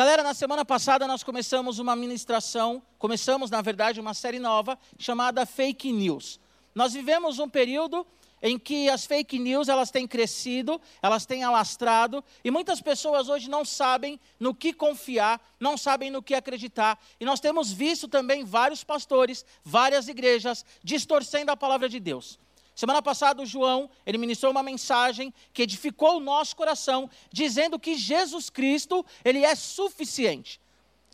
Galera, na semana passada nós começamos uma ministração, começamos, na verdade, uma série nova chamada Fake News. Nós vivemos um período em que as fake news elas têm crescido, elas têm alastrado, e muitas pessoas hoje não sabem no que confiar, não sabem no que acreditar. E nós temos visto também vários pastores, várias igrejas distorcendo a palavra de Deus. Semana passada o João, ele ministrou uma mensagem que edificou o nosso coração, dizendo que Jesus Cristo, ele é suficiente.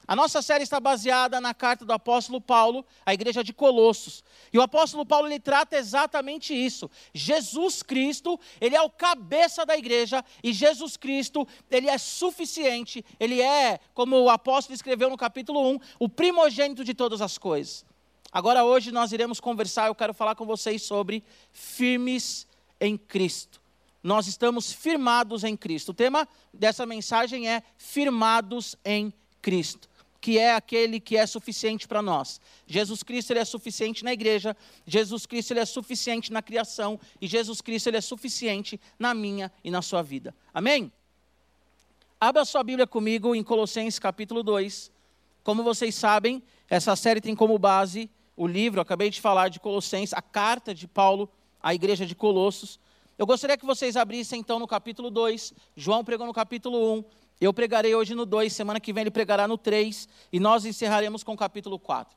A nossa série está baseada na carta do apóstolo Paulo à igreja de Colossos. E o apóstolo Paulo ele trata exatamente isso. Jesus Cristo, ele é o cabeça da igreja e Jesus Cristo, ele é suficiente, ele é, como o apóstolo escreveu no capítulo 1, o primogênito de todas as coisas. Agora hoje nós iremos conversar, eu quero falar com vocês sobre firmes em Cristo. Nós estamos firmados em Cristo. O tema dessa mensagem é firmados em Cristo que é aquele que é suficiente para nós. Jesus Cristo ele é suficiente na igreja, Jesus Cristo ele é suficiente na criação e Jesus Cristo ele é suficiente na minha e na sua vida. Amém? Abra sua Bíblia comigo em Colossenses capítulo 2. Como vocês sabem, essa série tem como base o livro, acabei de falar de Colossenses, a carta de Paulo à igreja de Colossos. Eu gostaria que vocês abrissem então no capítulo 2. João pregou no capítulo 1. Eu pregarei hoje no 2, semana que vem ele pregará no 3 e nós encerraremos com o capítulo 4.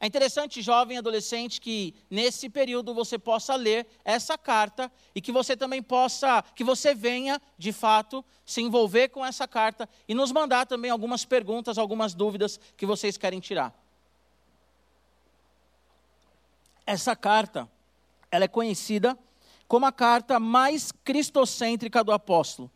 É interessante, jovem adolescente, que nesse período você possa ler essa carta e que você também possa, que você venha, de fato, se envolver com essa carta e nos mandar também algumas perguntas, algumas dúvidas que vocês querem tirar. Essa carta, ela é conhecida como a carta mais cristocêntrica do apóstolo.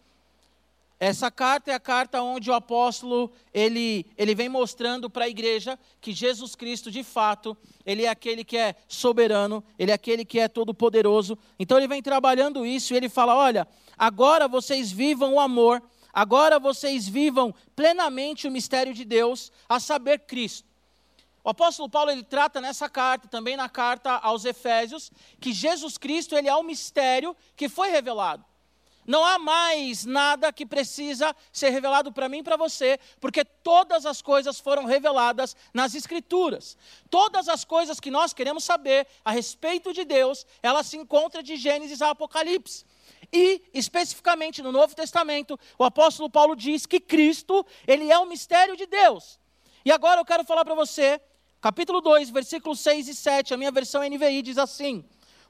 Essa carta é a carta onde o apóstolo ele, ele vem mostrando para a igreja que Jesus Cristo, de fato, ele é aquele que é soberano, ele é aquele que é todo poderoso. Então ele vem trabalhando isso e ele fala: olha, agora vocês vivam o amor, agora vocês vivam plenamente o mistério de Deus, a saber Cristo. O apóstolo Paulo ele trata nessa carta, também na carta aos Efésios, que Jesus Cristo ele é o mistério que foi revelado. Não há mais nada que precisa ser revelado para mim e para você, porque todas as coisas foram reveladas nas Escrituras. Todas as coisas que nós queremos saber a respeito de Deus, elas se encontram de Gênesis a Apocalipse. E, especificamente no Novo Testamento, o apóstolo Paulo diz que Cristo, ele é o mistério de Deus. E agora eu quero falar para você, capítulo 2, versículos 6 e 7, a minha versão NVI diz assim: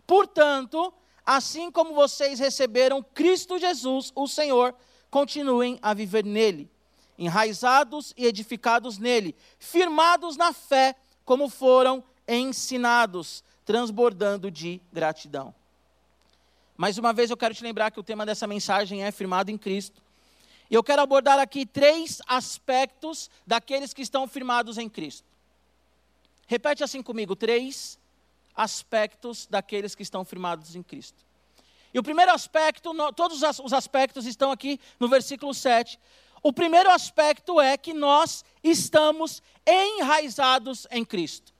Portanto, assim como vocês receberam Cristo Jesus, o Senhor, continuem a viver nele, enraizados e edificados nele, firmados na fé, como foram ensinados, transbordando de gratidão. Mais uma vez eu quero te lembrar que o tema dessa mensagem é firmado em Cristo. E eu quero abordar aqui três aspectos daqueles que estão firmados em Cristo. Repete assim comigo: três aspectos daqueles que estão firmados em Cristo. E o primeiro aspecto, todos os aspectos estão aqui no versículo 7. O primeiro aspecto é que nós estamos enraizados em Cristo.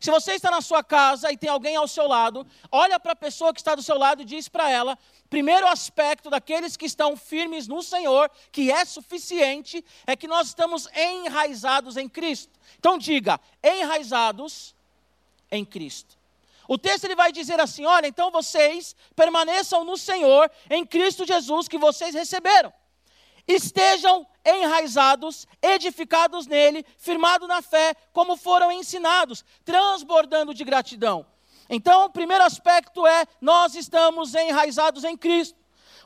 Se você está na sua casa e tem alguém ao seu lado, olha para a pessoa que está do seu lado e diz para ela: primeiro aspecto daqueles que estão firmes no Senhor, que é suficiente, é que nós estamos enraizados em Cristo. Então diga: enraizados em Cristo. O texto ele vai dizer assim: olha, então vocês permaneçam no Senhor, em Cristo Jesus, que vocês receberam. Estejam enraizados, edificados nele, firmados na fé, como foram ensinados, transbordando de gratidão. Então, o primeiro aspecto é: nós estamos enraizados em Cristo.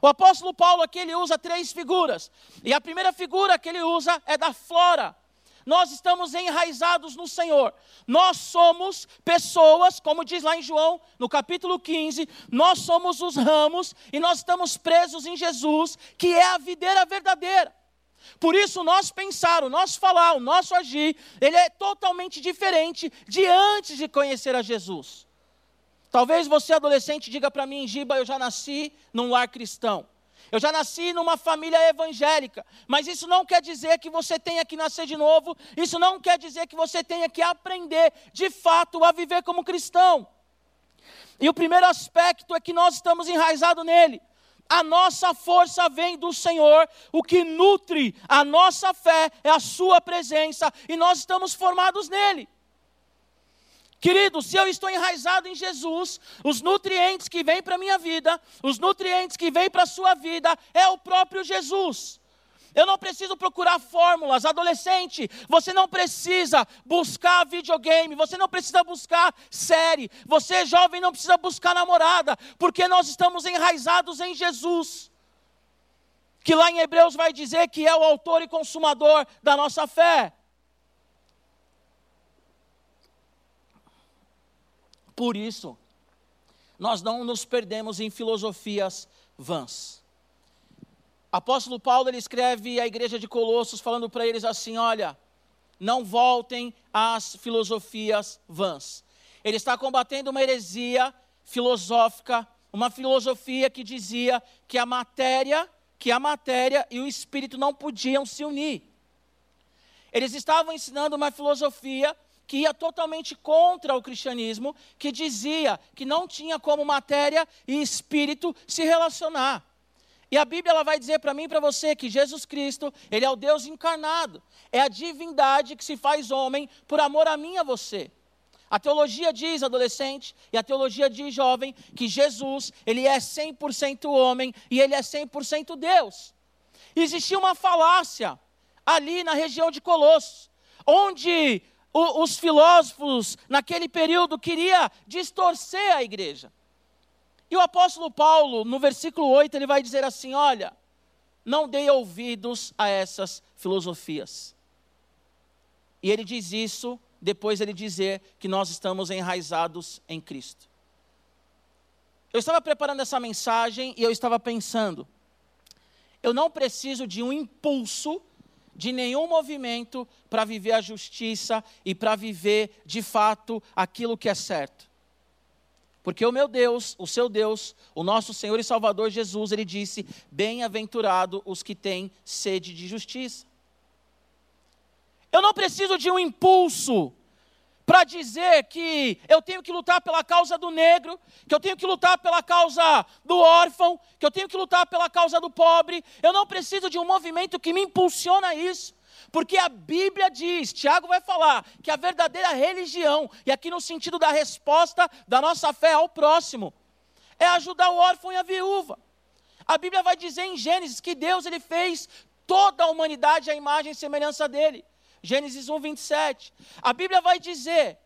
O apóstolo Paulo aqui ele usa três figuras. E a primeira figura que ele usa é da flora nós estamos enraizados no Senhor. Nós somos pessoas, como diz lá em João, no capítulo 15, nós somos os ramos e nós estamos presos em Jesus, que é a videira verdadeira. Por isso, nosso pensar, o nosso falar, o nosso agir, ele é totalmente diferente de antes de conhecer a Jesus. Talvez você, adolescente, diga para mim, Giba, eu já nasci num lar cristão. Eu já nasci numa família evangélica, mas isso não quer dizer que você tenha que nascer de novo, isso não quer dizer que você tenha que aprender de fato a viver como cristão. E o primeiro aspecto é que nós estamos enraizados nele. A nossa força vem do Senhor, o que nutre a nossa fé é a Sua presença e nós estamos formados nele. Querido, se eu estou enraizado em Jesus, os nutrientes que vêm para a minha vida, os nutrientes que vêm para a sua vida, é o próprio Jesus. Eu não preciso procurar fórmulas. Adolescente, você não precisa buscar videogame, você não precisa buscar série, você jovem não precisa buscar namorada, porque nós estamos enraizados em Jesus. Que lá em Hebreus vai dizer que é o autor e consumador da nossa fé. Por isso, nós não nos perdemos em filosofias vãs. Apóstolo Paulo ele escreve à igreja de Colossos falando para eles assim: olha, não voltem às filosofias vãs. Ele está combatendo uma heresia filosófica, uma filosofia que dizia que a matéria, que a matéria e o espírito não podiam se unir. Eles estavam ensinando uma filosofia que ia totalmente contra o cristianismo, que dizia que não tinha como matéria e espírito se relacionar. E a Bíblia ela vai dizer para mim e para você que Jesus Cristo, ele é o Deus encarnado. É a divindade que se faz homem por amor a mim e a você. A teologia diz, adolescente, e a teologia diz, jovem, que Jesus, ele é 100% homem e ele é 100% Deus. Existia uma falácia ali na região de Colossos, onde o, os filósofos naquele período queriam distorcer a igreja. E o apóstolo Paulo, no versículo 8, ele vai dizer assim: Olha, não dei ouvidos a essas filosofias. E ele diz isso depois ele dizer que nós estamos enraizados em Cristo. Eu estava preparando essa mensagem e eu estava pensando, eu não preciso de um impulso de nenhum movimento para viver a justiça e para viver de fato aquilo que é certo. Porque o meu Deus, o seu Deus, o nosso Senhor e Salvador Jesus, ele disse: Bem-aventurado os que têm sede de justiça. Eu não preciso de um impulso para dizer que eu tenho que lutar pela causa do negro, que eu tenho que lutar pela causa do órfão, que eu tenho que lutar pela causa do pobre. Eu não preciso de um movimento que me impulsiona a isso. Porque a Bíblia diz, Tiago vai falar, que a verdadeira religião, e aqui no sentido da resposta da nossa fé ao próximo, é ajudar o órfão e a viúva. A Bíblia vai dizer em Gênesis que Deus ele fez toda a humanidade à imagem e semelhança dele. Gênesis 1, 27. A Bíblia vai dizer,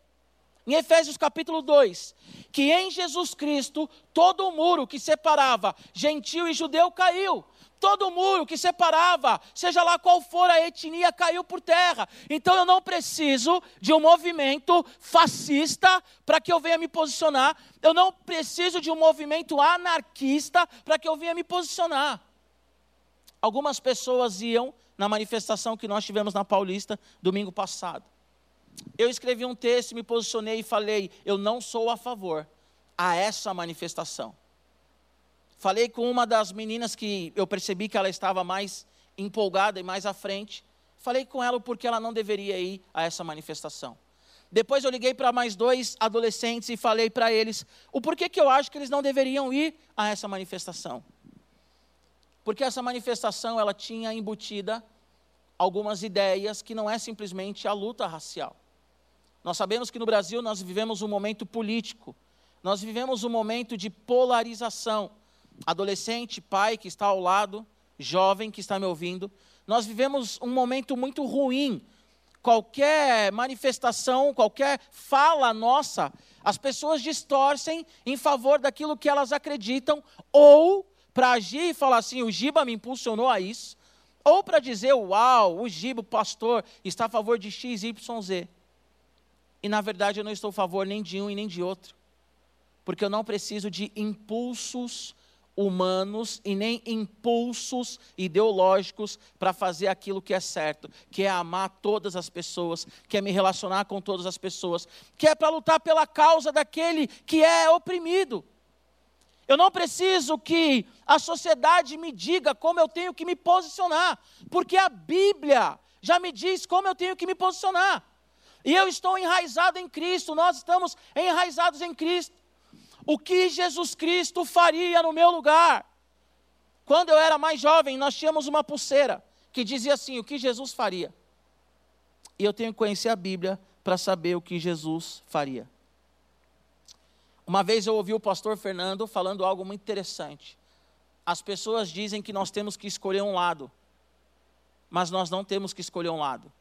em Efésios capítulo 2, que em Jesus Cristo todo o muro que separava gentil e judeu caiu todo muro que separava, seja lá qual for a etnia, caiu por terra. Então eu não preciso de um movimento fascista para que eu venha me posicionar. Eu não preciso de um movimento anarquista para que eu venha me posicionar. Algumas pessoas iam na manifestação que nós tivemos na Paulista domingo passado. Eu escrevi um texto, me posicionei e falei: eu não sou a favor a essa manifestação. Falei com uma das meninas que eu percebi que ela estava mais empolgada e mais à frente. Falei com ela porque ela não deveria ir a essa manifestação. Depois eu liguei para mais dois adolescentes e falei para eles o porquê que eu acho que eles não deveriam ir a essa manifestação. Porque essa manifestação ela tinha embutida algumas ideias que não é simplesmente a luta racial. Nós sabemos que no Brasil nós vivemos um momento político, nós vivemos um momento de polarização adolescente, pai que está ao lado, jovem que está me ouvindo, nós vivemos um momento muito ruim. Qualquer manifestação, qualquer fala nossa, as pessoas distorcem em favor daquilo que elas acreditam, ou para agir e falar assim: o Giba me impulsionou a isso, ou para dizer: uau, o Giba, o pastor, está a favor de X, Y, Z. E na verdade eu não estou a favor nem de um e nem de outro, porque eu não preciso de impulsos humanos e nem impulsos ideológicos para fazer aquilo que é certo, que é amar todas as pessoas, que é me relacionar com todas as pessoas, que é para lutar pela causa daquele que é oprimido. Eu não preciso que a sociedade me diga como eu tenho que me posicionar, porque a Bíblia já me diz como eu tenho que me posicionar. E eu estou enraizado em Cristo, nós estamos enraizados em Cristo o que Jesus Cristo faria no meu lugar. Quando eu era mais jovem, nós tínhamos uma pulseira que dizia assim: o que Jesus faria. E eu tenho que conhecer a Bíblia para saber o que Jesus faria. Uma vez eu ouvi o pastor Fernando falando algo muito interessante. As pessoas dizem que nós temos que escolher um lado, mas nós não temos que escolher um lado.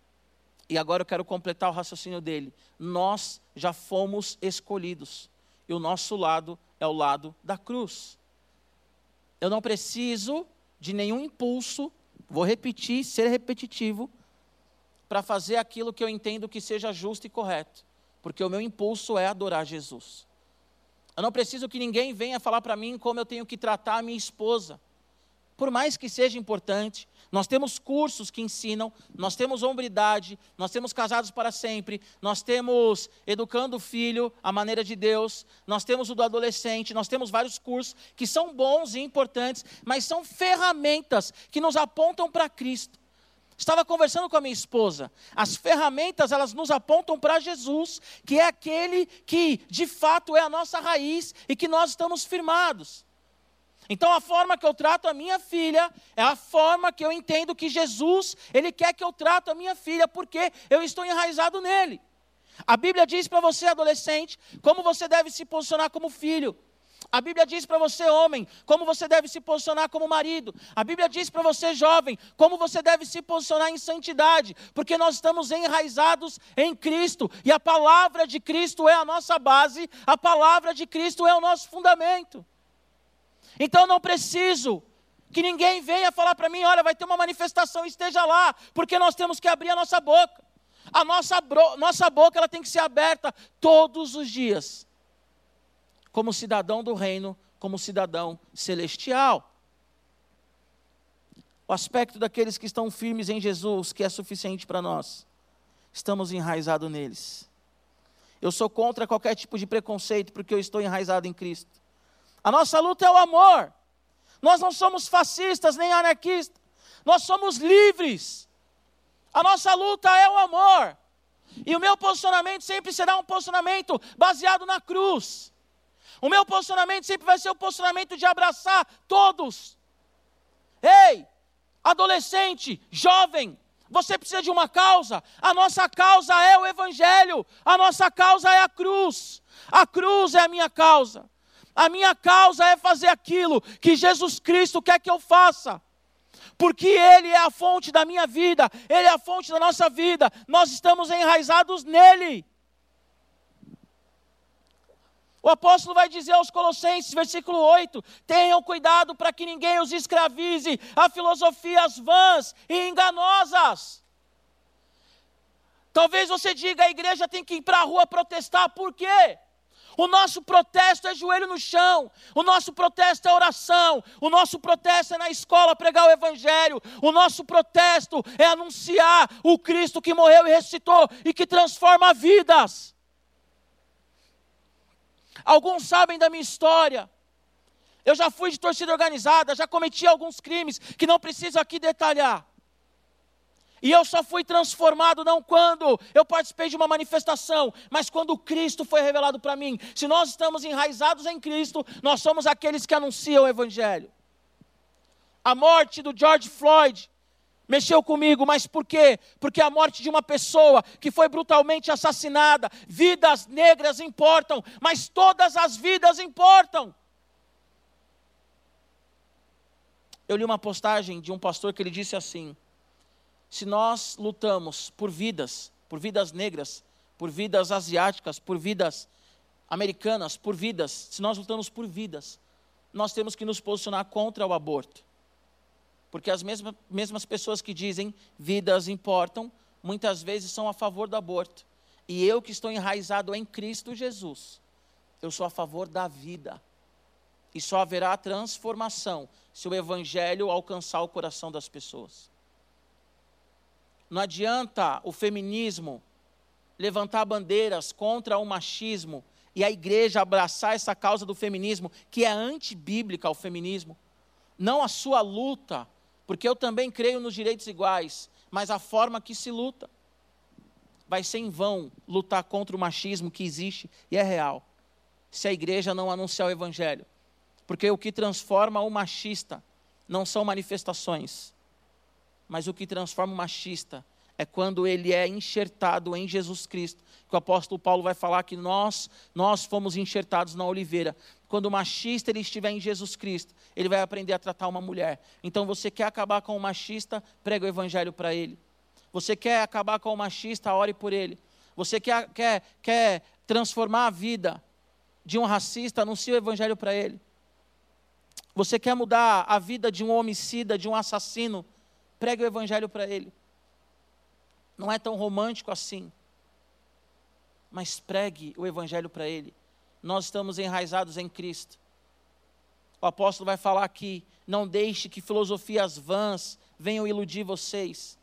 E agora eu quero completar o raciocínio dele. Nós já fomos escolhidos, e o nosso lado é o lado da cruz. Eu não preciso de nenhum impulso, vou repetir, ser repetitivo, para fazer aquilo que eu entendo que seja justo e correto, porque o meu impulso é adorar Jesus. Eu não preciso que ninguém venha falar para mim como eu tenho que tratar a minha esposa. Por mais que seja importante, nós temos cursos que ensinam, nós temos hombridade, nós temos casados para sempre, nós temos educando o filho à maneira de Deus, nós temos o do adolescente, nós temos vários cursos que são bons e importantes, mas são ferramentas que nos apontam para Cristo. Estava conversando com a minha esposa. As ferramentas, elas nos apontam para Jesus, que é aquele que, de fato, é a nossa raiz e que nós estamos firmados. Então, a forma que eu trato a minha filha é a forma que eu entendo que Jesus, Ele quer que eu trato a minha filha, porque eu estou enraizado nele. A Bíblia diz para você, adolescente, como você deve se posicionar como filho. A Bíblia diz para você, homem, como você deve se posicionar como marido. A Bíblia diz para você, jovem, como você deve se posicionar em santidade, porque nós estamos enraizados em Cristo e a palavra de Cristo é a nossa base, a palavra de Cristo é o nosso fundamento. Então não preciso que ninguém venha falar para mim, olha, vai ter uma manifestação, esteja lá, porque nós temos que abrir a nossa boca. A nossa, nossa boca ela tem que ser aberta todos os dias como cidadão do reino, como cidadão celestial. O aspecto daqueles que estão firmes em Jesus, que é suficiente para nós, estamos enraizados neles. Eu sou contra qualquer tipo de preconceito, porque eu estou enraizado em Cristo. A nossa luta é o amor. Nós não somos fascistas nem anarquistas. Nós somos livres. A nossa luta é o amor. E o meu posicionamento sempre será um posicionamento baseado na cruz. O meu posicionamento sempre vai ser o posicionamento de abraçar todos. Ei, adolescente, jovem, você precisa de uma causa. A nossa causa é o Evangelho, a nossa causa é a cruz. A cruz é a minha causa. A minha causa é fazer aquilo que Jesus Cristo quer que eu faça. Porque Ele é a fonte da minha vida, Ele é a fonte da nossa vida, nós estamos enraizados nele. O apóstolo vai dizer aos Colossenses, versículo 8: tenham cuidado para que ninguém os escravize a filosofias vãs e enganosas. Talvez você diga, a igreja tem que ir para a rua protestar, por quê? O nosso protesto é joelho no chão, o nosso protesto é oração, o nosso protesto é na escola pregar o Evangelho, o nosso protesto é anunciar o Cristo que morreu e ressuscitou e que transforma vidas. Alguns sabem da minha história. Eu já fui de torcida organizada, já cometi alguns crimes que não preciso aqui detalhar. E eu só fui transformado não quando eu participei de uma manifestação, mas quando Cristo foi revelado para mim. Se nós estamos enraizados em Cristo, nós somos aqueles que anunciam o Evangelho. A morte do George Floyd mexeu comigo, mas por quê? Porque a morte de uma pessoa que foi brutalmente assassinada, vidas negras importam, mas todas as vidas importam. Eu li uma postagem de um pastor que ele disse assim: se nós lutamos por vidas, por vidas negras, por vidas asiáticas, por vidas americanas, por vidas, se nós lutamos por vidas, nós temos que nos posicionar contra o aborto. Porque as mesmas, mesmas pessoas que dizem vidas importam, muitas vezes são a favor do aborto. E eu que estou enraizado em Cristo Jesus, eu sou a favor da vida. E só haverá transformação se o Evangelho alcançar o coração das pessoas. Não adianta o feminismo levantar bandeiras contra o machismo e a igreja abraçar essa causa do feminismo, que é antibíblica ao feminismo. Não a sua luta porque eu também creio nos direitos iguais, mas a forma que se luta vai ser em vão lutar contra o machismo que existe e é real, se a igreja não anunciar o evangelho. Porque o que transforma o machista não são manifestações, mas o que transforma o machista é quando ele é enxertado em Jesus Cristo. Que o apóstolo Paulo vai falar que nós, nós fomos enxertados na oliveira. Quando o machista ele estiver em Jesus Cristo, ele vai aprender a tratar uma mulher. Então você quer acabar com o machista, prega o evangelho para ele. Você quer acabar com o machista, ore por ele. Você quer, quer, quer transformar a vida de um racista, anuncie o evangelho para ele. Você quer mudar a vida de um homicida, de um assassino, pregue o evangelho para ele. Não é tão romântico assim. Mas pregue o evangelho para ele. Nós estamos enraizados em Cristo. O apóstolo vai falar aqui: não deixe que filosofias vãs venham iludir vocês.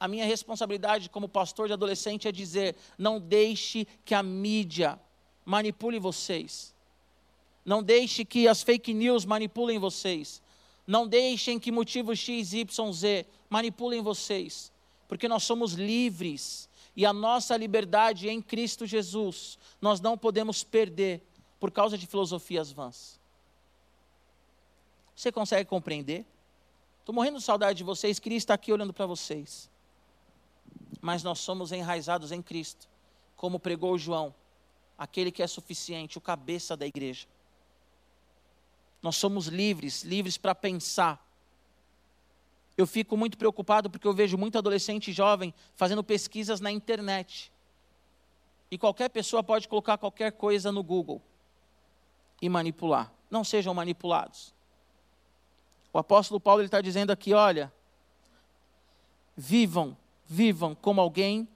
A minha responsabilidade como pastor de adolescente é dizer: não deixe que a mídia manipule vocês. Não deixe que as fake news manipulem vocês. Não deixem que motivos X, Y, Z manipulem vocês. Porque nós somos livres. E a nossa liberdade em Cristo Jesus, nós não podemos perder por causa de filosofias vãs. Você consegue compreender? Estou morrendo de saudade de vocês, queria estar aqui olhando para vocês. Mas nós somos enraizados em Cristo, como pregou João, aquele que é suficiente, o cabeça da igreja. Nós somos livres, livres para pensar. Eu fico muito preocupado porque eu vejo muito adolescente jovem fazendo pesquisas na internet. E qualquer pessoa pode colocar qualquer coisa no Google e manipular. Não sejam manipulados. O apóstolo Paulo está dizendo aqui: olha, vivam, vivam como alguém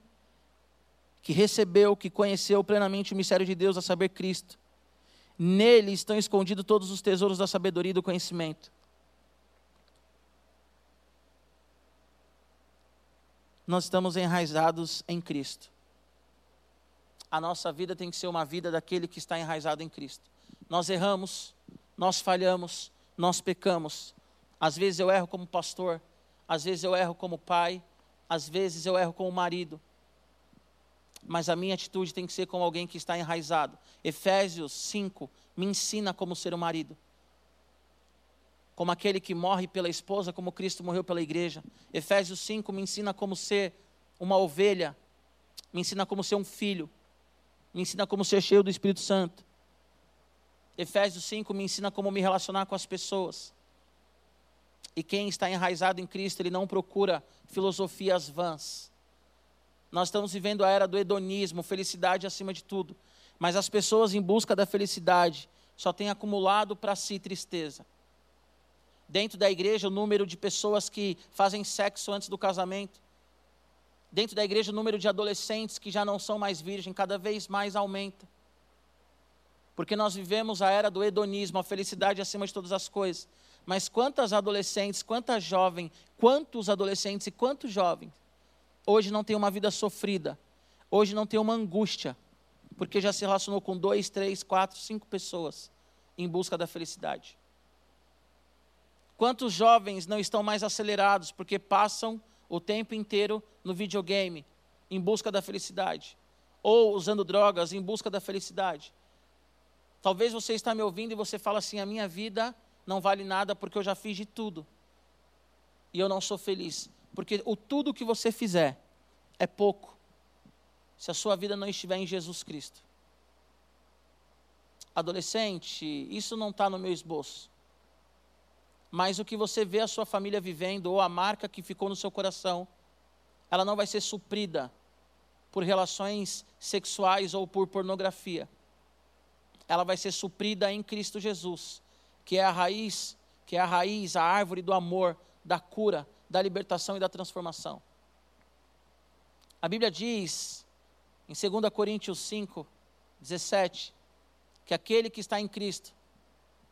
que recebeu, que conheceu plenamente o mistério de Deus, a saber, Cristo Nele estão escondidos todos os tesouros da sabedoria e do conhecimento. Nós estamos enraizados em Cristo. A nossa vida tem que ser uma vida daquele que está enraizado em Cristo. Nós erramos, nós falhamos, nós pecamos. Às vezes eu erro como pastor, às vezes eu erro como pai, às vezes eu erro como marido mas a minha atitude tem que ser como alguém que está enraizado. Efésios 5 me ensina como ser um marido. Como aquele que morre pela esposa, como Cristo morreu pela igreja. Efésios 5 me ensina como ser uma ovelha, me ensina como ser um filho, me ensina como ser cheio do Espírito Santo. Efésios 5 me ensina como me relacionar com as pessoas. E quem está enraizado em Cristo, ele não procura filosofias vãs nós estamos vivendo a era do hedonismo, felicidade acima de tudo. Mas as pessoas em busca da felicidade só têm acumulado para si tristeza. Dentro da igreja, o número de pessoas que fazem sexo antes do casamento. Dentro da igreja, o número de adolescentes que já não são mais virgem cada vez mais aumenta. Porque nós vivemos a era do hedonismo, a felicidade acima de todas as coisas. Mas quantas adolescentes, quantas jovens, quantos adolescentes e quantos jovens hoje não tem uma vida sofrida, hoje não tem uma angústia, porque já se relacionou com dois, três, quatro, cinco pessoas em busca da felicidade. Quantos jovens não estão mais acelerados porque passam o tempo inteiro no videogame em busca da felicidade? Ou usando drogas em busca da felicidade? Talvez você está me ouvindo e você fala assim: a minha vida não vale nada porque eu já fiz de tudo. E eu não sou feliz. Porque o tudo que você fizer é pouco se a sua vida não estiver em Jesus Cristo. Adolescente, isso não está no meu esboço. Mas o que você vê a sua família vivendo, ou a marca que ficou no seu coração, ela não vai ser suprida por relações sexuais ou por pornografia. Ela vai ser suprida em Cristo Jesus, que é a raiz, que é a raiz, a árvore do amor, da cura, da libertação e da transformação. A Bíblia diz, em 2 Coríntios 5, 17, que aquele que está em Cristo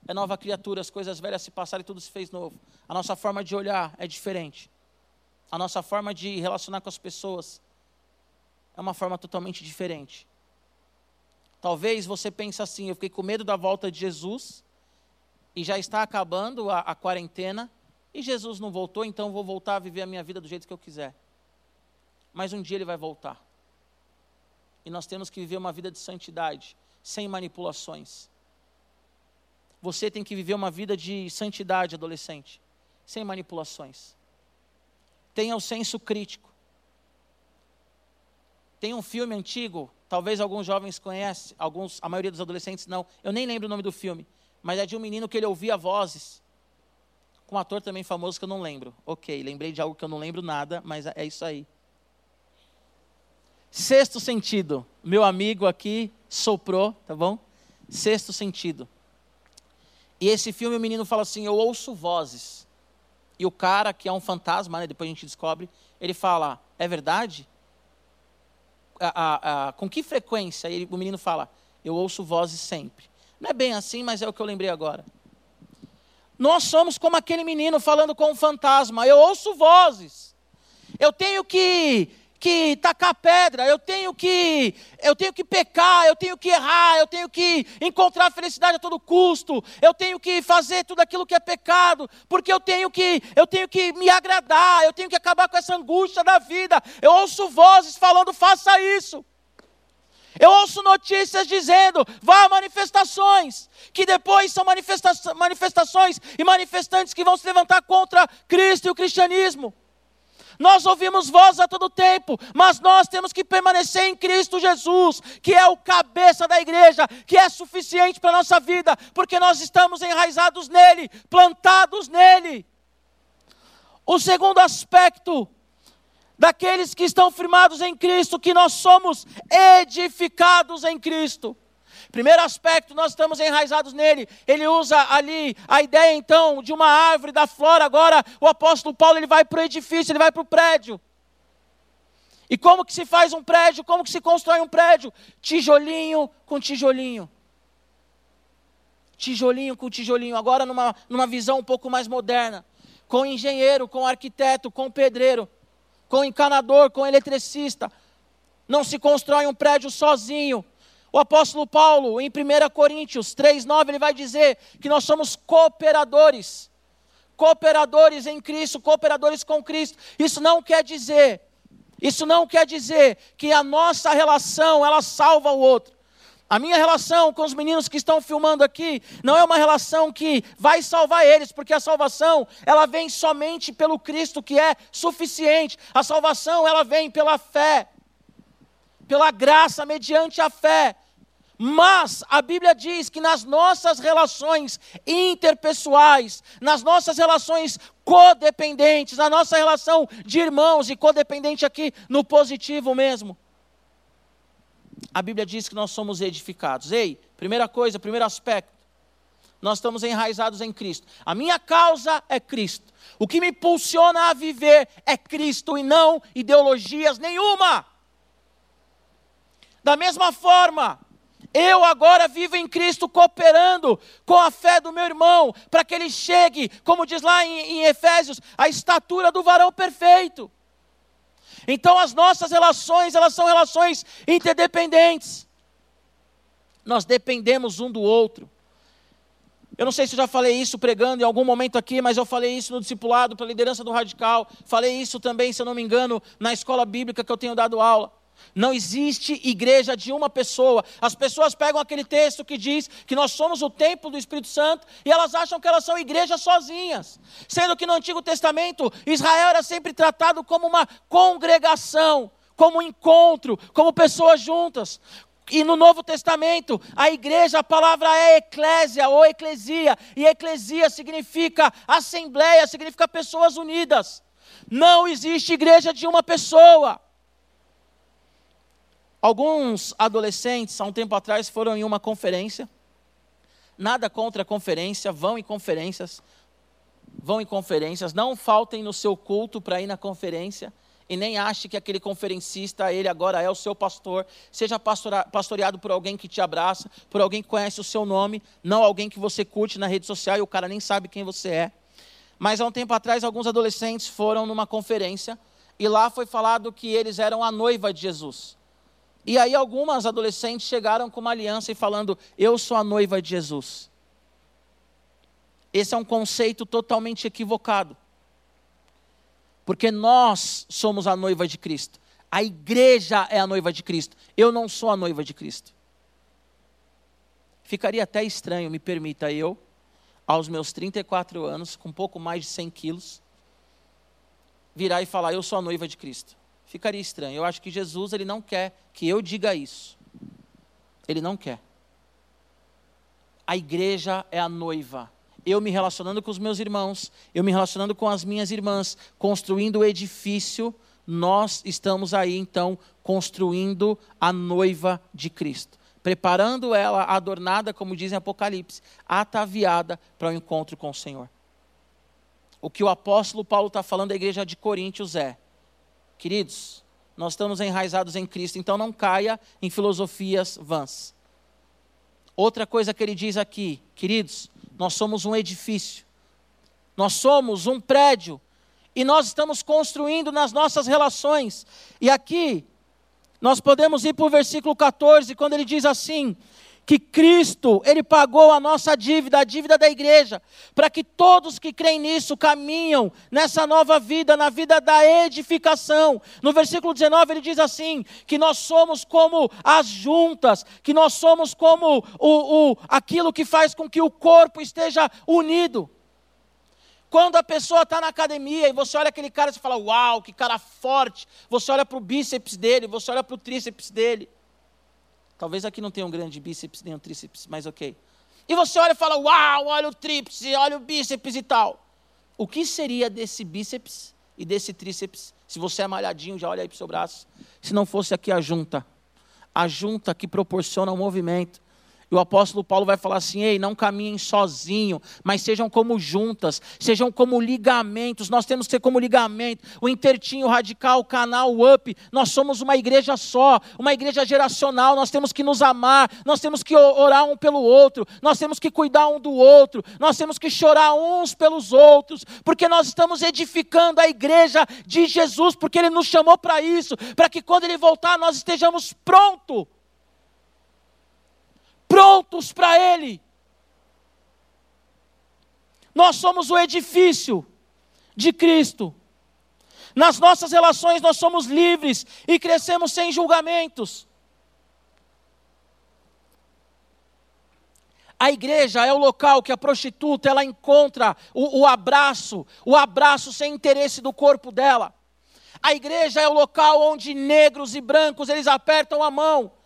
é nova criatura, as coisas velhas se passaram e tudo se fez novo. A nossa forma de olhar é diferente. A nossa forma de relacionar com as pessoas é uma forma totalmente diferente. Talvez você pense assim: eu fiquei com medo da volta de Jesus e já está acabando a, a quarentena e Jesus não voltou, então vou voltar a viver a minha vida do jeito que eu quiser. Mas um dia ele vai voltar. E nós temos que viver uma vida de santidade, sem manipulações. Você tem que viver uma vida de santidade, adolescente. sem manipulações. Tenha o senso crítico. Tem um filme antigo, talvez alguns jovens conhecem, alguns, a maioria dos adolescentes não. Eu nem lembro o nome do filme, mas é de um menino que ele ouvia vozes com um ator também famoso que eu não lembro. Ok, lembrei de algo que eu não lembro nada, mas é isso aí. Sexto sentido. Meu amigo aqui soprou, tá bom? Sexto sentido. E esse filme o menino fala assim: Eu ouço vozes. E o cara, que é um fantasma, né, depois a gente descobre, ele fala: É verdade? A, a, a, com que frequência? E o menino fala: Eu ouço vozes sempre. Não é bem assim, mas é o que eu lembrei agora. Nós somos como aquele menino falando com um fantasma. Eu ouço vozes. Eu tenho que que tacar pedra, eu tenho que eu tenho que pecar, eu tenho que errar, eu tenho que encontrar felicidade a todo custo, eu tenho que fazer tudo aquilo que é pecado, porque eu tenho que eu tenho que me agradar, eu tenho que acabar com essa angústia da vida. Eu ouço vozes falando faça isso. Eu ouço notícias dizendo, vá a manifestações, que depois são manifesta manifestações e manifestantes que vão se levantar contra Cristo e o cristianismo. Nós ouvimos voz a todo tempo, mas nós temos que permanecer em Cristo Jesus, que é o cabeça da igreja, que é suficiente para a nossa vida, porque nós estamos enraizados nele, plantados nele. O segundo aspecto daqueles que estão firmados em Cristo, que nós somos edificados em Cristo. Primeiro aspecto, nós estamos enraizados nele. Ele usa ali a ideia então de uma árvore da flora. Agora o apóstolo Paulo ele vai para o edifício, ele vai para o prédio. E como que se faz um prédio? Como que se constrói um prédio? Tijolinho com tijolinho. Tijolinho com tijolinho. Agora numa, numa visão um pouco mais moderna. Com engenheiro, com arquiteto, com pedreiro com encanador, com eletricista. Não se constrói um prédio sozinho. O apóstolo Paulo, em 1 Coríntios 3,9, ele vai dizer que nós somos cooperadores. Cooperadores em Cristo, cooperadores com Cristo. Isso não quer dizer, isso não quer dizer que a nossa relação ela salva o outro. A minha relação com os meninos que estão filmando aqui não é uma relação que vai salvar eles, porque a salvação, ela vem somente pelo Cristo que é suficiente. A salvação, ela vem pela fé. Pela graça mediante a fé. Mas a Bíblia diz que nas nossas relações interpessoais, nas nossas relações codependentes, na nossa relação de irmãos e codependente aqui no positivo mesmo, a Bíblia diz que nós somos edificados. Ei, primeira coisa, primeiro aspecto. Nós estamos enraizados em Cristo. A minha causa é Cristo. O que me impulsiona a viver é Cristo e não ideologias nenhuma. Da mesma forma, eu agora vivo em Cristo cooperando com a fé do meu irmão, para que ele chegue, como diz lá em, em Efésios, à estatura do varão perfeito. Então as nossas relações, elas são relações interdependentes. Nós dependemos um do outro. Eu não sei se eu já falei isso pregando em algum momento aqui, mas eu falei isso no discipulado para a liderança do radical. Falei isso também, se eu não me engano, na escola bíblica que eu tenho dado aula. Não existe igreja de uma pessoa. As pessoas pegam aquele texto que diz que nós somos o templo do Espírito Santo e elas acham que elas são igrejas sozinhas. Sendo que no Antigo Testamento, Israel era sempre tratado como uma congregação, como um encontro, como pessoas juntas. E no Novo Testamento, a igreja, a palavra é eclésia ou eclesia, e eclesia significa assembleia, significa pessoas unidas. Não existe igreja de uma pessoa. Alguns adolescentes, há um tempo atrás, foram em uma conferência. Nada contra a conferência, vão em conferências. Vão em conferências, não faltem no seu culto para ir na conferência. E nem ache que aquele conferencista, ele agora é o seu pastor. Seja pastoreado por alguém que te abraça, por alguém que conhece o seu nome, não alguém que você curte na rede social e o cara nem sabe quem você é. Mas há um tempo atrás, alguns adolescentes foram numa conferência e lá foi falado que eles eram a noiva de Jesus. E aí algumas adolescentes chegaram com uma aliança e falando: "Eu sou a noiva de Jesus". Esse é um conceito totalmente equivocado. Porque nós somos a noiva de Cristo. A igreja é a noiva de Cristo. Eu não sou a noiva de Cristo. Ficaria até estranho, me permita eu, aos meus 34 anos, com pouco mais de 100 quilos, virar e falar: Eu sou a noiva de Cristo. Ficaria estranho. Eu acho que Jesus ele não quer que eu diga isso. Ele não quer. A igreja é a noiva. Eu me relacionando com os meus irmãos, eu me relacionando com as minhas irmãs, construindo o edifício, nós estamos aí então construindo a noiva de Cristo preparando ela adornada, como diz em Apocalipse, ataviada para o encontro com o Senhor. O que o apóstolo Paulo está falando à igreja de Coríntios é: queridos, nós estamos enraizados em Cristo, então não caia em filosofias vãs. Outra coisa que ele diz aqui, queridos, nós somos um edifício, nós somos um prédio, e nós estamos construindo nas nossas relações. E aqui, nós podemos ir para o versículo 14, quando ele diz assim: que Cristo, ele pagou a nossa dívida, a dívida da igreja, para que todos que creem nisso caminham nessa nova vida, na vida da edificação. No versículo 19 ele diz assim: que nós somos como as juntas, que nós somos como o, o aquilo que faz com que o corpo esteja unido. Quando a pessoa está na academia e você olha aquele cara e fala, uau, que cara forte. Você olha para o bíceps dele, você olha para o tríceps dele. Talvez aqui não tenha um grande bíceps nem um tríceps, mas ok. E você olha e fala, uau, olha o tríceps, olha o bíceps e tal. O que seria desse bíceps e desse tríceps, se você é malhadinho, já olha aí para o seu braço, se não fosse aqui a junta? A junta que proporciona o movimento. E o apóstolo Paulo vai falar assim: ei, não caminhem sozinho, mas sejam como juntas, sejam como ligamentos. Nós temos que ser como ligamento. O intertinho, o radical, o canal, o up. Nós somos uma igreja só, uma igreja geracional. Nós temos que nos amar, nós temos que orar um pelo outro, nós temos que cuidar um do outro, nós temos que chorar uns pelos outros, porque nós estamos edificando a igreja de Jesus, porque Ele nos chamou para isso, para que quando Ele voltar nós estejamos prontos prontos para Ele. Nós somos o edifício de Cristo. Nas nossas relações nós somos livres e crescemos sem julgamentos. A igreja é o local que a prostituta ela encontra o, o, abraço, o abraço sem interesse do corpo dela. A igreja é o local onde negros e brancos eles apertam a mão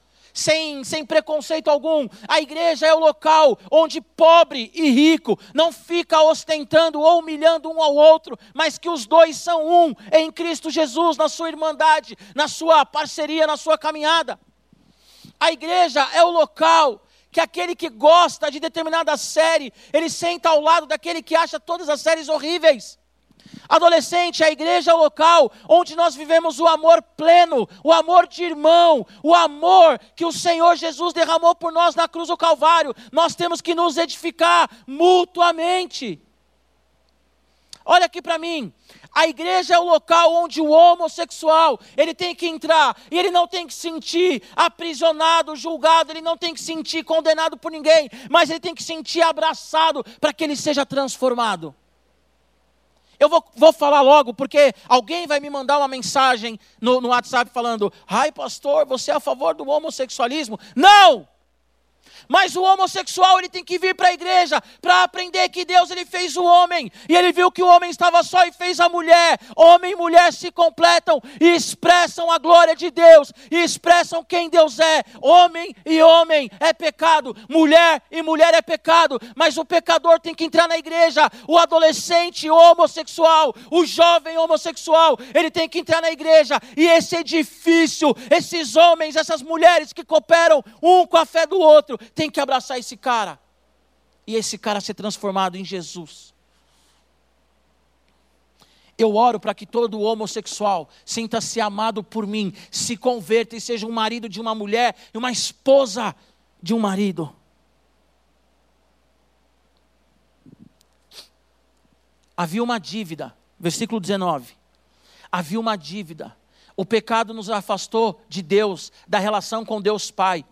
sem, sem preconceito algum. A igreja é o local onde pobre e rico não fica ostentando ou humilhando um ao outro, mas que os dois são um em Cristo Jesus, na sua irmandade, na sua parceria, na sua caminhada. A igreja é o local que aquele que gosta de determinada série, ele senta ao lado daquele que acha todas as séries horríveis. Adolescente, a igreja é o local onde nós vivemos o amor pleno, o amor de irmão, o amor que o Senhor Jesus derramou por nós na cruz do Calvário. Nós temos que nos edificar mutuamente. Olha aqui para mim. A igreja é o local onde o homossexual, ele tem que entrar e ele não tem que se sentir aprisionado, julgado, ele não tem que se sentir condenado por ninguém, mas ele tem que se sentir abraçado para que ele seja transformado. Eu vou, vou falar logo, porque alguém vai me mandar uma mensagem no, no WhatsApp falando: ai, pastor, você é a favor do homossexualismo? Não! Mas o homossexual ele tem que vir para a igreja para aprender que Deus ele fez o homem e ele viu que o homem estava só e fez a mulher. Homem e mulher se completam e expressam a glória de Deus e expressam quem Deus é. Homem e homem é pecado, mulher e mulher é pecado, mas o pecador tem que entrar na igreja. O adolescente homossexual, o jovem homossexual, ele tem que entrar na igreja e esse edifício, esses homens, essas mulheres que cooperam um com a fé do outro, tem que abraçar esse cara. E esse cara ser transformado em Jesus. Eu oro para que todo homossexual sinta-se amado por mim, se converta e seja um marido de uma mulher e uma esposa de um marido. Havia uma dívida, versículo 19. Havia uma dívida. O pecado nos afastou de Deus, da relação com Deus Pai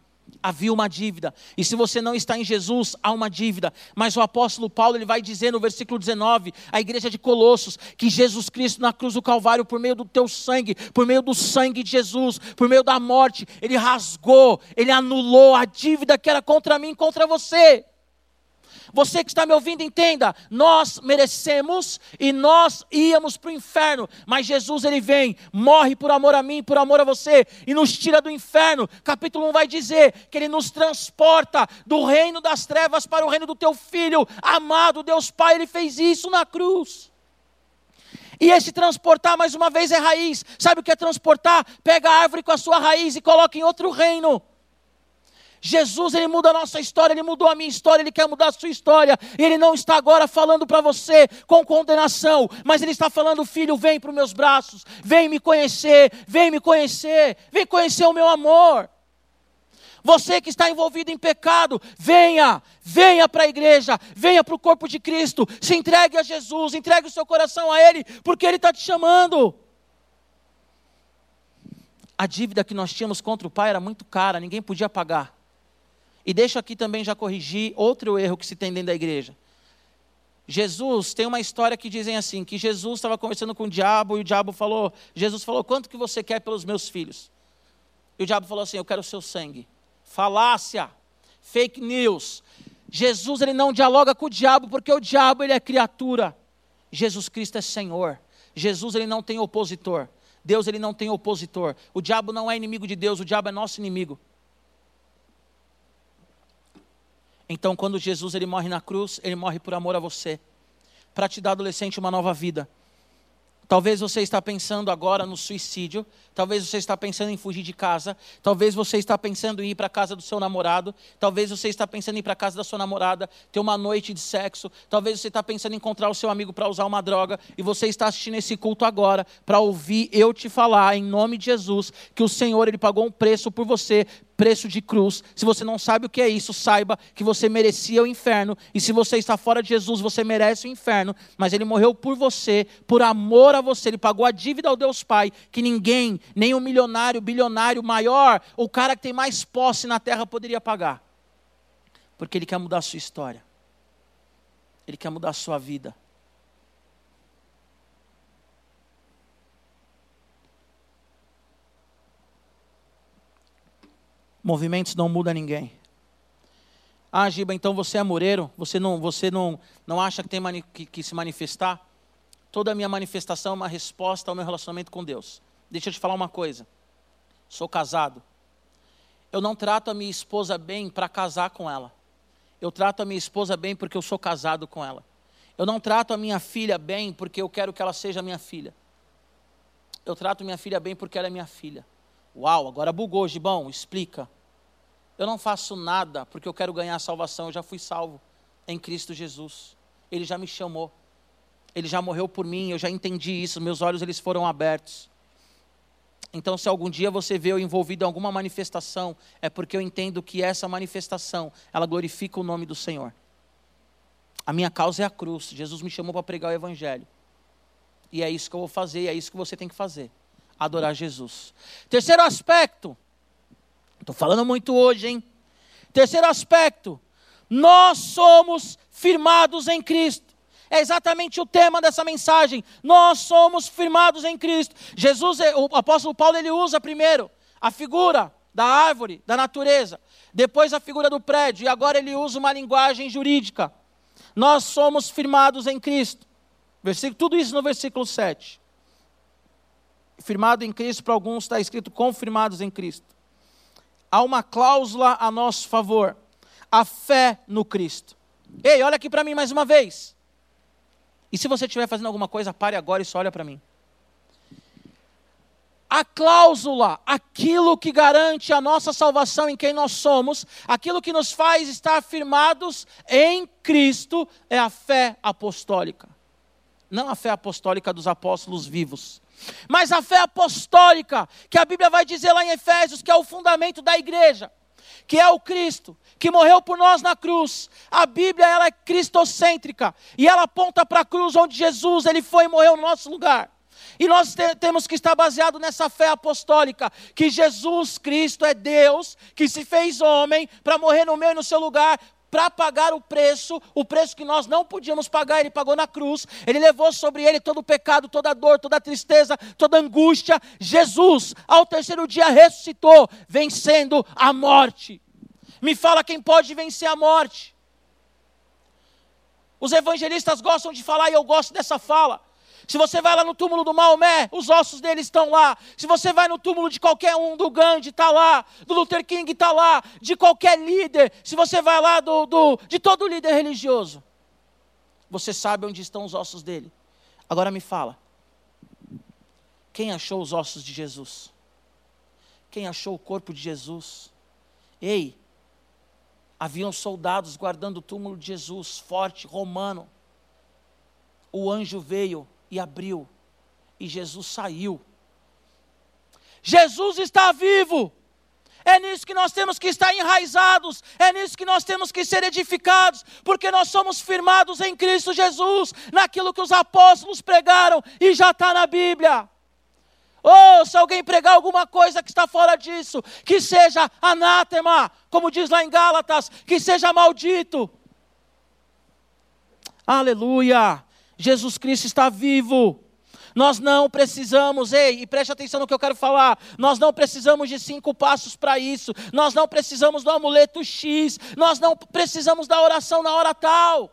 havia uma dívida. E se você não está em Jesus, há uma dívida. Mas o apóstolo Paulo ele vai dizer no versículo 19, a igreja de Colossos, que Jesus Cristo na cruz do Calvário, por meio do teu sangue, por meio do sangue de Jesus, por meio da morte, ele rasgou, ele anulou a dívida que era contra mim, contra você. Você que está me ouvindo, entenda: nós merecemos e nós íamos para o inferno, mas Jesus ele vem, morre por amor a mim, por amor a você e nos tira do inferno. Capítulo 1 vai dizer que ele nos transporta do reino das trevas para o reino do teu filho amado, Deus Pai, ele fez isso na cruz. E esse transportar, mais uma vez, é raiz. Sabe o que é transportar? Pega a árvore com a sua raiz e coloca em outro reino. Jesus, ele muda a nossa história, ele mudou a minha história, ele quer mudar a sua história. Ele não está agora falando para você com condenação, mas ele está falando: filho, vem para os meus braços, vem me conhecer, vem me conhecer, vem conhecer o meu amor. Você que está envolvido em pecado, venha, venha para a igreja, venha para o corpo de Cristo, se entregue a Jesus, entregue o seu coração a Ele, porque Ele está te chamando. A dívida que nós tínhamos contra o Pai era muito cara, ninguém podia pagar. E deixa aqui também já corrigir outro erro que se tem dentro da igreja. Jesus, tem uma história que dizem assim, que Jesus estava conversando com o diabo e o diabo falou, Jesus falou, quanto que você quer pelos meus filhos? E o diabo falou assim, eu quero o seu sangue falácia, fake news. Jesus ele não dialoga com o diabo porque o diabo ele é criatura. Jesus Cristo é Senhor. Jesus ele não tem opositor. Deus ele não tem opositor. O diabo não é inimigo de Deus, o diabo é nosso inimigo. Então, quando Jesus ele morre na cruz, ele morre por amor a você, para te dar adolescente uma nova vida. Talvez você está pensando agora no suicídio, talvez você está pensando em fugir de casa, talvez você está pensando em ir para a casa do seu namorado, talvez você está pensando em ir para a casa da sua namorada, ter uma noite de sexo, talvez você está pensando em encontrar o seu amigo para usar uma droga, e você está assistindo esse culto agora para ouvir eu te falar em nome de Jesus que o Senhor ele pagou um preço por você, preço de cruz. Se você não sabe o que é isso, saiba que você merecia o inferno. E se você está fora de Jesus, você merece o inferno. Mas ele morreu por você, por amor a você. Ele pagou a dívida ao Deus Pai, que ninguém, nem o milionário, bilionário maior, o cara que tem mais posse na terra poderia pagar. Porque ele quer mudar a sua história. Ele quer mudar a sua vida. Movimentos não mudam ninguém. Ah, Giba, então você é mureiro? Você não, você não, não acha que tem que, que se manifestar? Toda a minha manifestação é uma resposta ao meu relacionamento com Deus. Deixa eu te falar uma coisa. Sou casado. Eu não trato a minha esposa bem para casar com ela. Eu trato a minha esposa bem porque eu sou casado com ela. Eu não trato a minha filha bem porque eu quero que ela seja minha filha. Eu trato minha filha bem porque ela é minha filha. Uau, agora bugou, Gibão, explica. Eu não faço nada porque eu quero ganhar a salvação, eu já fui salvo em Cristo Jesus. Ele já me chamou. Ele já morreu por mim, eu já entendi isso, meus olhos eles foram abertos. Então, se algum dia você vê eu envolvido em alguma manifestação, é porque eu entendo que essa manifestação, ela glorifica o nome do Senhor. A minha causa é a cruz. Jesus me chamou para pregar o evangelho. E é isso que eu vou fazer, e é isso que você tem que fazer. Adorar Jesus. Terceiro aspecto, Estou falando muito hoje, hein? Terceiro aspecto, nós somos firmados em Cristo. É exatamente o tema dessa mensagem. Nós somos firmados em Cristo. Jesus, o apóstolo Paulo, ele usa primeiro a figura da árvore, da natureza, depois a figura do prédio, e agora ele usa uma linguagem jurídica. Nós somos firmados em Cristo. Versículo, tudo isso no versículo 7. Firmado em Cristo, para alguns está escrito confirmados em Cristo há uma cláusula a nosso favor: a fé no Cristo. Ei, olha aqui para mim mais uma vez. E se você estiver fazendo alguma coisa, pare agora e só olha para mim. A cláusula, aquilo que garante a nossa salvação em quem nós somos, aquilo que nos faz estar firmados em Cristo, é a fé apostólica. Não a fé apostólica dos apóstolos vivos, mas a fé apostólica, que a Bíblia vai dizer lá em Efésios, que é o fundamento da igreja, que é o Cristo, que morreu por nós na cruz. A Bíblia ela é cristocêntrica e ela aponta para a cruz onde Jesus ele foi e morreu no nosso lugar. E nós te temos que estar baseado nessa fé apostólica, que Jesus Cristo é Deus, que se fez homem para morrer no meu e no seu lugar, para pagar o preço, o preço que nós não podíamos pagar, ele pagou na cruz, ele levou sobre ele todo o pecado, toda a dor, toda a tristeza, toda a angústia. Jesus, ao terceiro dia, ressuscitou, vencendo a morte. Me fala quem pode vencer a morte. Os evangelistas gostam de falar e eu gosto dessa fala. Se você vai lá no túmulo do Maomé, os ossos dele estão lá. Se você vai no túmulo de qualquer um, do Gandhi, está lá. Do Luther King, está lá. De qualquer líder. Se você vai lá do, do, de todo líder religioso, você sabe onde estão os ossos dele. Agora me fala. Quem achou os ossos de Jesus? Quem achou o corpo de Jesus? Ei, haviam soldados guardando o túmulo de Jesus, forte, romano. O anjo veio e abriu, e Jesus saiu. Jesus está vivo. É nisso que nós temos que estar enraizados, é nisso que nós temos que ser edificados, porque nós somos firmados em Cristo Jesus, naquilo que os apóstolos pregaram e já está na Bíblia. Ou oh, se alguém pregar alguma coisa que está fora disso, que seja anátema, como diz lá em Gálatas, que seja maldito. Aleluia! Jesus Cristo está vivo. Nós não precisamos, ei, e preste atenção no que eu quero falar. Nós não precisamos de cinco passos para isso. Nós não precisamos do amuleto X. Nós não precisamos da oração na hora tal.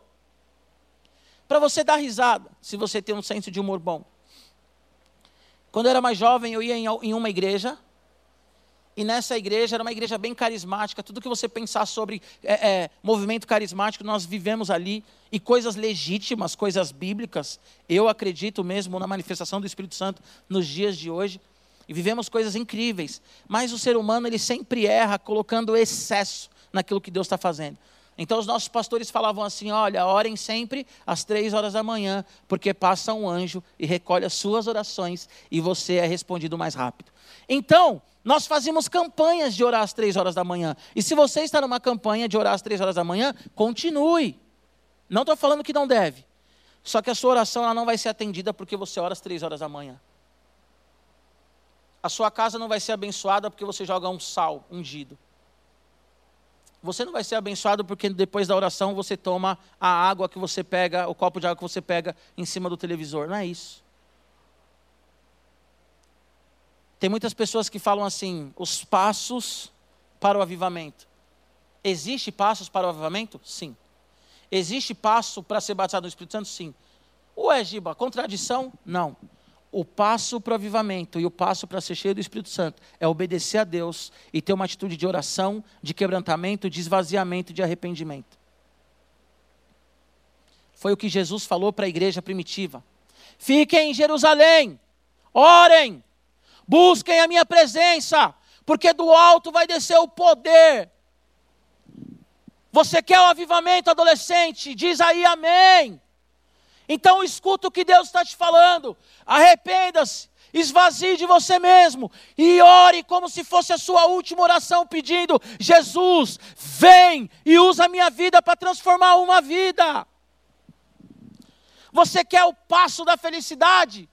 Para você dar risada, se você tem um senso de humor bom. Quando eu era mais jovem, eu ia em uma igreja e nessa igreja era uma igreja bem carismática. Tudo que você pensar sobre é, é, movimento carismático, nós vivemos ali. E coisas legítimas, coisas bíblicas. Eu acredito mesmo na manifestação do Espírito Santo nos dias de hoje. E vivemos coisas incríveis. Mas o ser humano, ele sempre erra colocando excesso naquilo que Deus está fazendo. Então os nossos pastores falavam assim: olha, orem sempre às três horas da manhã, porque passa um anjo e recolhe as suas orações e você é respondido mais rápido. Então, nós fazíamos campanhas de orar às três horas da manhã. E se você está numa campanha de orar às três horas da manhã, continue. Não estou falando que não deve. Só que a sua oração ela não vai ser atendida porque você ora às três horas da manhã. A sua casa não vai ser abençoada porque você joga um sal ungido. Você não vai ser abençoado porque depois da oração você toma a água que você pega, o copo de água que você pega em cima do televisor. Não é isso. Tem muitas pessoas que falam assim: os passos para o avivamento. Existe passos para o avivamento? Sim. Existe passo para ser batizado no Espírito Santo? Sim. Ué, Giba, contradição? Não. O passo para o avivamento e o passo para ser cheio do Espírito Santo é obedecer a Deus e ter uma atitude de oração, de quebrantamento, de esvaziamento, de arrependimento. Foi o que Jesus falou para a igreja primitiva. Fiquem em Jerusalém, orem, Busquem a minha presença, porque do alto vai descer o poder. Você quer o avivamento, adolescente? Diz aí amém. Então escuta o que Deus está te falando. Arrependa-se, esvazie de você mesmo e ore como se fosse a sua última oração, pedindo: Jesus, vem e usa a minha vida para transformar uma vida. Você quer o passo da felicidade?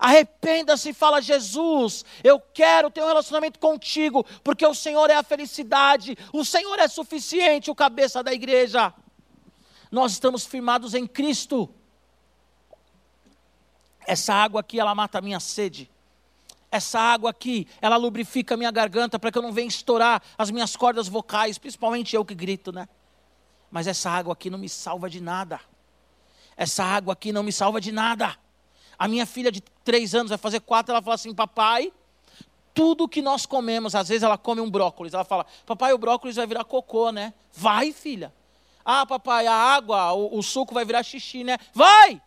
Arrependa-se e fala: Jesus, eu quero ter um relacionamento contigo, porque o Senhor é a felicidade, o Senhor é suficiente, o cabeça da igreja. Nós estamos firmados em Cristo. Essa água aqui, ela mata a minha sede. Essa água aqui, ela lubrifica a minha garganta para que eu não venha estourar as minhas cordas vocais, principalmente eu que grito, né? Mas essa água aqui não me salva de nada. Essa água aqui não me salva de nada. A minha filha de três anos vai fazer quatro, ela fala assim, papai, tudo que nós comemos, às vezes ela come um brócolis, ela fala, papai, o brócolis vai virar cocô, né? Vai, filha. Ah, papai, a água, o, o suco vai virar xixi, né? Vai!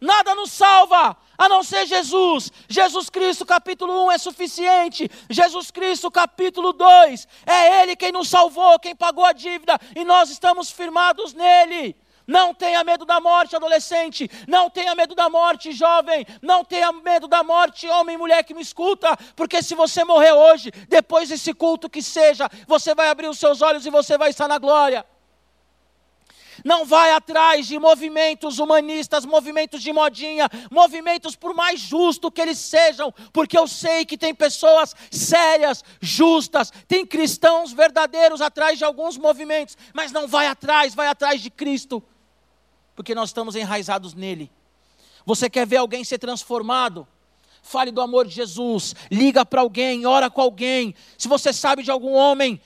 Nada nos salva, a não ser Jesus. Jesus Cristo, capítulo 1 é suficiente. Jesus Cristo, capítulo 2, é Ele quem nos salvou, quem pagou a dívida, e nós estamos firmados nele. Não tenha medo da morte, adolescente. Não tenha medo da morte, jovem. Não tenha medo da morte, homem e mulher que me escuta. Porque se você morrer hoje, depois desse culto que seja, você vai abrir os seus olhos e você vai estar na glória. Não vai atrás de movimentos humanistas, movimentos de modinha, movimentos por mais justo que eles sejam, porque eu sei que tem pessoas sérias, justas, tem cristãos verdadeiros atrás de alguns movimentos, mas não vai atrás, vai atrás de Cristo porque nós estamos enraizados nele. Você quer ver alguém ser transformado? Fale do amor de Jesus, liga para alguém, ora com alguém. Se você sabe de algum homem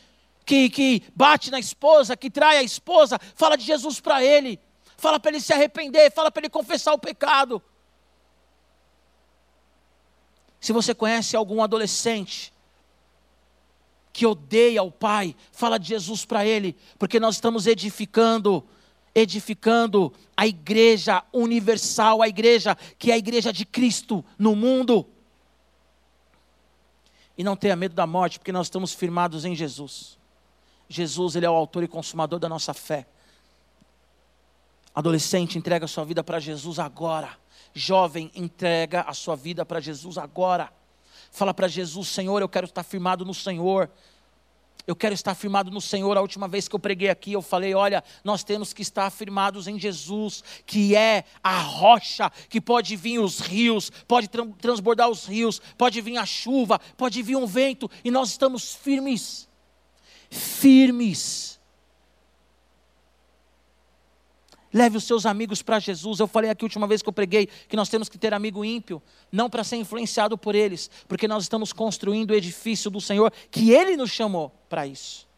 que, que bate na esposa, que trai a esposa, fala de Jesus para ele. fala para ele se arrepender, fala para ele confessar o pecado. Se você conhece algum adolescente que odeia o pai, fala de Jesus para ele, porque nós estamos edificando, edificando a igreja universal, a igreja que é a igreja de Cristo no mundo. E não tenha medo da morte, porque nós estamos firmados em Jesus. Jesus, ele é o autor e consumador da nossa fé. Adolescente, entrega a sua vida para Jesus agora. Jovem, entrega a sua vida para Jesus agora. Fala para Jesus, Senhor, eu quero estar firmado no Senhor. Eu quero estar firmado no Senhor. A última vez que eu preguei aqui, eu falei: olha, nós temos que estar firmados em Jesus, que é a rocha, que pode vir os rios, pode transbordar os rios, pode vir a chuva, pode vir um vento, e nós estamos firmes. Firmes Leve os seus amigos para Jesus. Eu falei aqui a última vez que eu preguei que nós temos que ter amigo ímpio, não para ser influenciado por eles, porque nós estamos construindo o edifício do Senhor que Ele nos chamou para isso,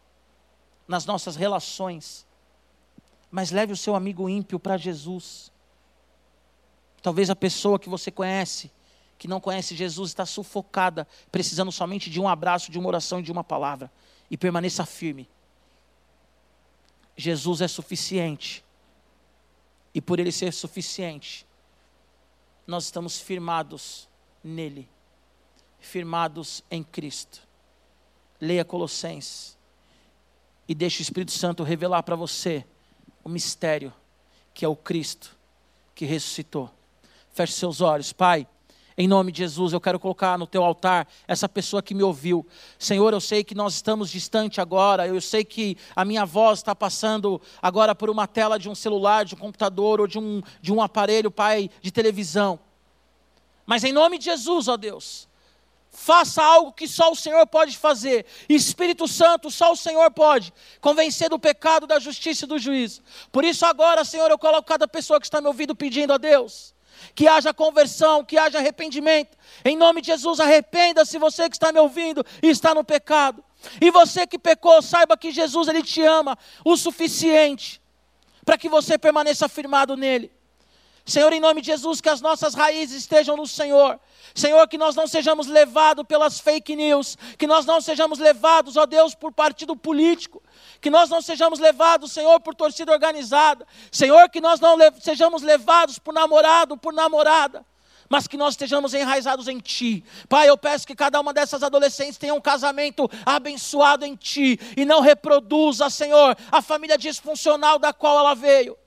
nas nossas relações. Mas leve o seu amigo ímpio para Jesus. Talvez a pessoa que você conhece, que não conhece Jesus, está sufocada, precisando somente de um abraço, de uma oração e de uma palavra. E permaneça firme. Jesus é suficiente e por ele ser suficiente, nós estamos firmados nele, firmados em Cristo. Leia Colossenses e deixe o Espírito Santo revelar para você o mistério que é o Cristo que ressuscitou. Feche seus olhos, Pai. Em nome de Jesus, eu quero colocar no teu altar essa pessoa que me ouviu. Senhor, eu sei que nós estamos distante agora, eu sei que a minha voz está passando agora por uma tela de um celular, de um computador ou de um, de um aparelho, Pai, de televisão. Mas em nome de Jesus, ó Deus, faça algo que só o Senhor pode fazer. Espírito Santo, só o Senhor pode convencer do pecado, da justiça e do juízo. Por isso, agora, Senhor, eu coloco cada pessoa que está me ouvindo pedindo a Deus que haja conversão, que haja arrependimento. Em nome de Jesus, arrependa-se você que está me ouvindo e está no pecado. E você que pecou, saiba que Jesus ele te ama o suficiente para que você permaneça firmado nele. Senhor, em nome de Jesus, que as nossas raízes estejam no Senhor. Senhor, que nós não sejamos levados pelas fake news, que nós não sejamos levados, ó Deus, por partido político, que nós não sejamos levados, Senhor, por torcida organizada, Senhor, que nós não le sejamos levados por namorado, por namorada, mas que nós estejamos enraizados em Ti. Pai, eu peço que cada uma dessas adolescentes tenha um casamento abençoado em Ti e não reproduza, Senhor, a família disfuncional da qual ela veio.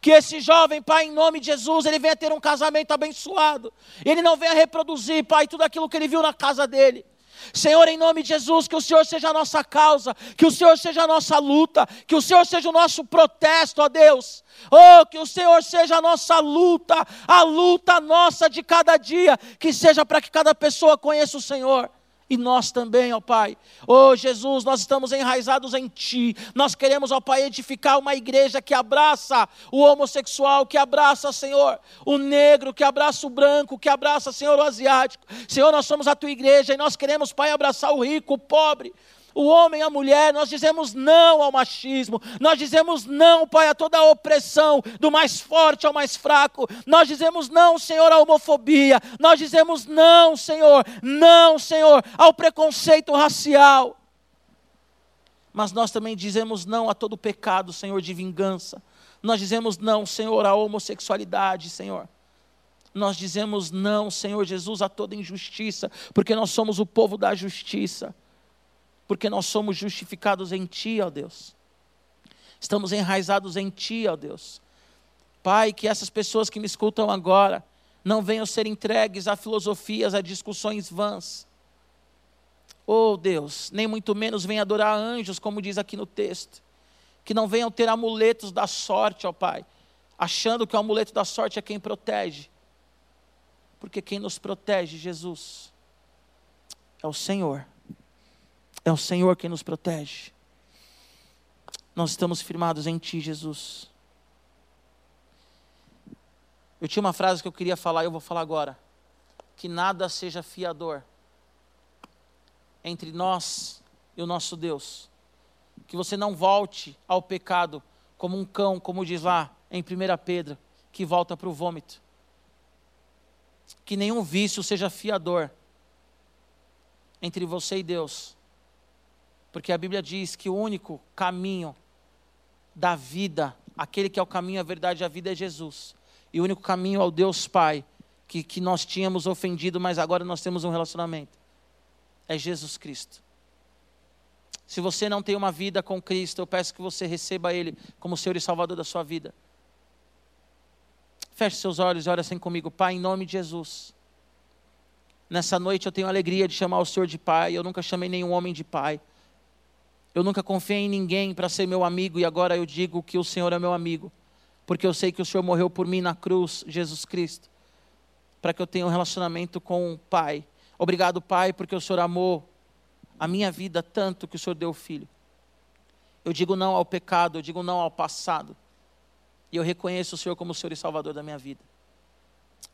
Que esse jovem, Pai, em nome de Jesus, ele venha ter um casamento abençoado. Ele não venha reproduzir, Pai, tudo aquilo que ele viu na casa dele. Senhor, em nome de Jesus, que o Senhor seja a nossa causa, que o Senhor seja a nossa luta, que o Senhor seja o nosso protesto, ó Deus. Oh, que o Senhor seja a nossa luta, a luta nossa de cada dia, que seja para que cada pessoa conheça o Senhor. E nós também, ó Pai. Ó Jesus, nós estamos enraizados em Ti. Nós queremos, ó Pai, edificar uma igreja que abraça o homossexual, que abraça, Senhor, o negro, que abraça o branco, que abraça, Senhor, o asiático. Senhor, nós somos a Tua igreja e nós queremos, Pai, abraçar o rico, o pobre o homem, a mulher, nós dizemos não ao machismo, nós dizemos não, Pai, a toda a opressão, do mais forte ao mais fraco, nós dizemos não, Senhor, à homofobia, nós dizemos não, Senhor, não, Senhor, ao preconceito racial. Mas nós também dizemos não a todo pecado, Senhor, de vingança. Nós dizemos não, Senhor, à homossexualidade, Senhor. Nós dizemos não, Senhor Jesus, a toda injustiça, porque nós somos o povo da justiça porque nós somos justificados em Ti, ó Deus. Estamos enraizados em Ti, ó Deus. Pai, que essas pessoas que me escutam agora não venham ser entregues a filosofias, a discussões vãs. Oh Deus, nem muito menos venham adorar anjos, como diz aqui no texto. Que não venham ter amuletos da sorte, ó Pai, achando que o amuleto da sorte é quem protege. Porque quem nos protege, Jesus, é o Senhor. É o Senhor quem nos protege. Nós estamos firmados em Ti, Jesus. Eu tinha uma frase que eu queria falar e eu vou falar agora. Que nada seja fiador entre nós e o nosso Deus. Que você não volte ao pecado como um cão, como diz lá em 1 Pedro, que volta para o vômito. Que nenhum vício seja fiador entre você e Deus. Porque a Bíblia diz que o único caminho da vida, aquele que é o caminho, a verdade e a vida é Jesus. E o único caminho ao Deus Pai, que, que nós tínhamos ofendido, mas agora nós temos um relacionamento, é Jesus Cristo. Se você não tem uma vida com Cristo, eu peço que você receba Ele como Senhor e Salvador da sua vida. Feche seus olhos e ore assim comigo, Pai, em nome de Jesus. Nessa noite eu tenho a alegria de chamar o Senhor de Pai. Eu nunca chamei nenhum homem de Pai. Eu nunca confiei em ninguém para ser meu amigo e agora eu digo que o Senhor é meu amigo, porque eu sei que o Senhor morreu por mim na cruz, Jesus Cristo, para que eu tenha um relacionamento com o Pai. Obrigado, Pai, porque o Senhor amou a minha vida tanto que o Senhor deu o filho. Eu digo não ao pecado, eu digo não ao passado. E eu reconheço o Senhor como o Senhor e Salvador da minha vida.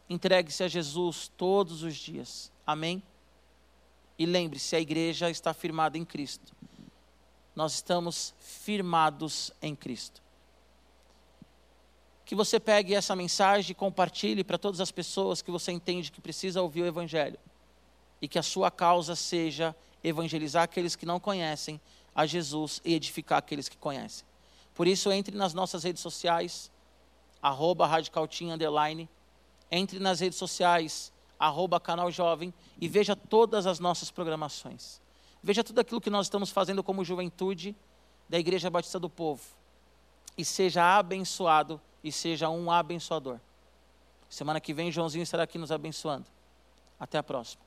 Entregue-se a Jesus todos os dias. Amém? E lembre-se, a igreja está firmada em Cristo nós estamos firmados em Cristo. Que você pegue essa mensagem e compartilhe para todas as pessoas que você entende que precisa ouvir o Evangelho. E que a sua causa seja evangelizar aqueles que não conhecem a Jesus e edificar aqueles que conhecem. Por isso, entre nas nossas redes sociais, arroba underline, entre nas redes sociais, arroba canal jovem, e veja todas as nossas programações. Veja tudo aquilo que nós estamos fazendo como juventude da Igreja Batista do Povo. E seja abençoado e seja um abençoador. Semana que vem, Joãozinho estará aqui nos abençoando. Até a próxima.